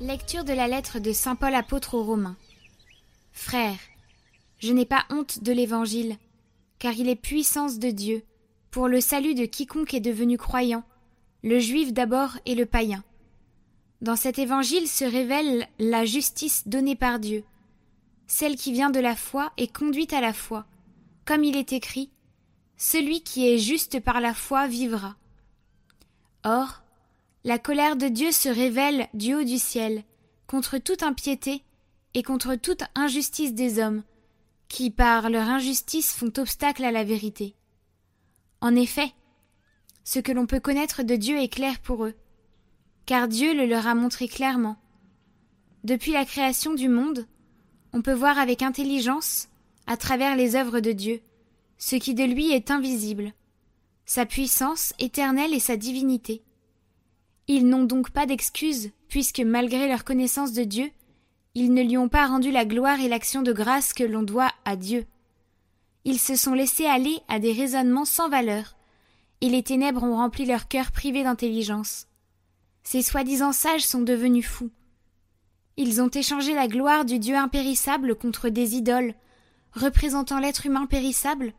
Lecture de la lettre de Saint Paul apôtre aux Romains. Frères, je n'ai pas honte de l'Évangile, car il est puissance de Dieu, pour le salut de quiconque est devenu croyant, le juif d'abord et le païen. Dans cet Évangile se révèle la justice donnée par Dieu, celle qui vient de la foi et conduite à la foi, comme il est écrit, Celui qui est juste par la foi vivra. Or, la colère de Dieu se révèle du haut du ciel, contre toute impiété et contre toute injustice des hommes, qui par leur injustice font obstacle à la vérité. En effet, ce que l'on peut connaître de Dieu est clair pour eux, car Dieu le leur a montré clairement. Depuis la création du monde, on peut voir avec intelligence, à travers les œuvres de Dieu, ce qui de lui est invisible, sa puissance éternelle et sa divinité. Ils n'ont donc pas d'excuse, puisque malgré leur connaissance de Dieu, ils ne lui ont pas rendu la gloire et l'action de grâce que l'on doit à Dieu. Ils se sont laissés aller à des raisonnements sans valeur, et les ténèbres ont rempli leur cœur privé d'intelligence. Ces soi-disant sages sont devenus fous. Ils ont échangé la gloire du Dieu impérissable contre des idoles, représentant l'être humain périssable,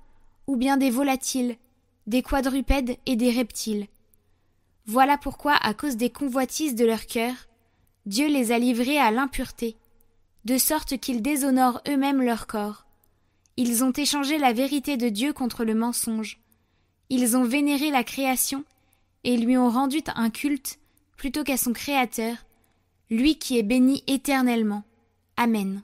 ou bien des volatiles, des quadrupèdes et des reptiles. Voilà pourquoi, à cause des convoitises de leur cœur, Dieu les a livrés à l'impureté, de sorte qu'ils déshonorent eux-mêmes leur corps. Ils ont échangé la vérité de Dieu contre le mensonge. Ils ont vénéré la création et lui ont rendu un culte plutôt qu'à son Créateur, lui qui est béni éternellement. Amen.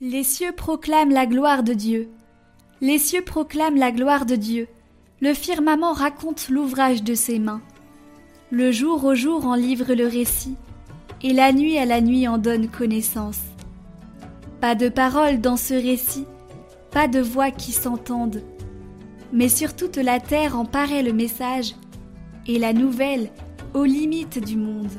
Les cieux proclament la gloire de Dieu. Les cieux proclament la gloire de Dieu. Le firmament raconte l'ouvrage de ses mains. Le jour au jour en livre le récit, et la nuit à la nuit en donne connaissance. Pas de paroles dans ce récit, pas de voix qui s'entendent, mais sur toute la terre en paraît le message, et la nouvelle aux limites du monde.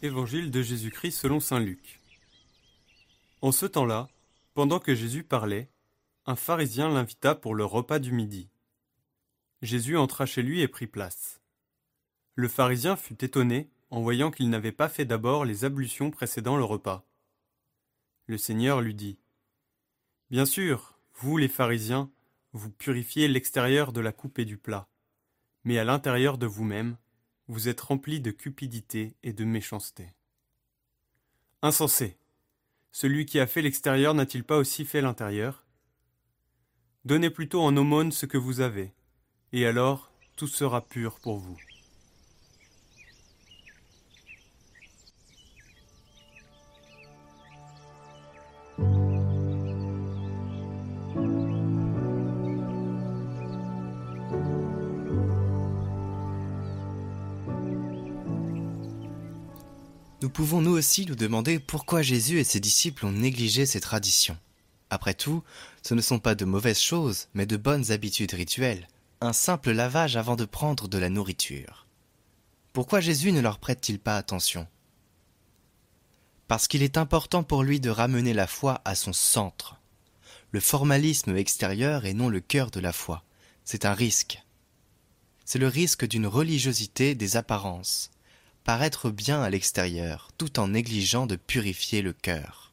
Évangile de Jésus-Christ selon Saint Luc. En ce temps-là, pendant que Jésus parlait, un pharisien l'invita pour le repas du midi. Jésus entra chez lui et prit place. Le pharisien fut étonné en voyant qu'il n'avait pas fait d'abord les ablutions précédant le repas. Le Seigneur lui dit Bien sûr, vous les pharisiens, vous purifiez l'extérieur de la coupe et du plat, mais à l'intérieur de vous-même, vous êtes rempli de cupidité et de méchanceté. Insensé. Celui qui a fait l'extérieur n'a-t-il pas aussi fait l'intérieur? Donnez plutôt en aumône ce que vous avez, et alors tout sera pur pour vous. Nous pouvons nous aussi nous demander pourquoi Jésus et ses disciples ont négligé ces traditions. Après tout, ce ne sont pas de mauvaises choses, mais de bonnes habitudes rituelles, un simple lavage avant de prendre de la nourriture. Pourquoi Jésus ne leur prête-t-il pas attention? Parce qu'il est important pour lui de ramener la foi à son centre. Le formalisme extérieur et non le cœur de la foi, c'est un risque. C'est le risque d'une religiosité des apparences, paraître bien à l'extérieur, tout en négligeant de purifier le cœur.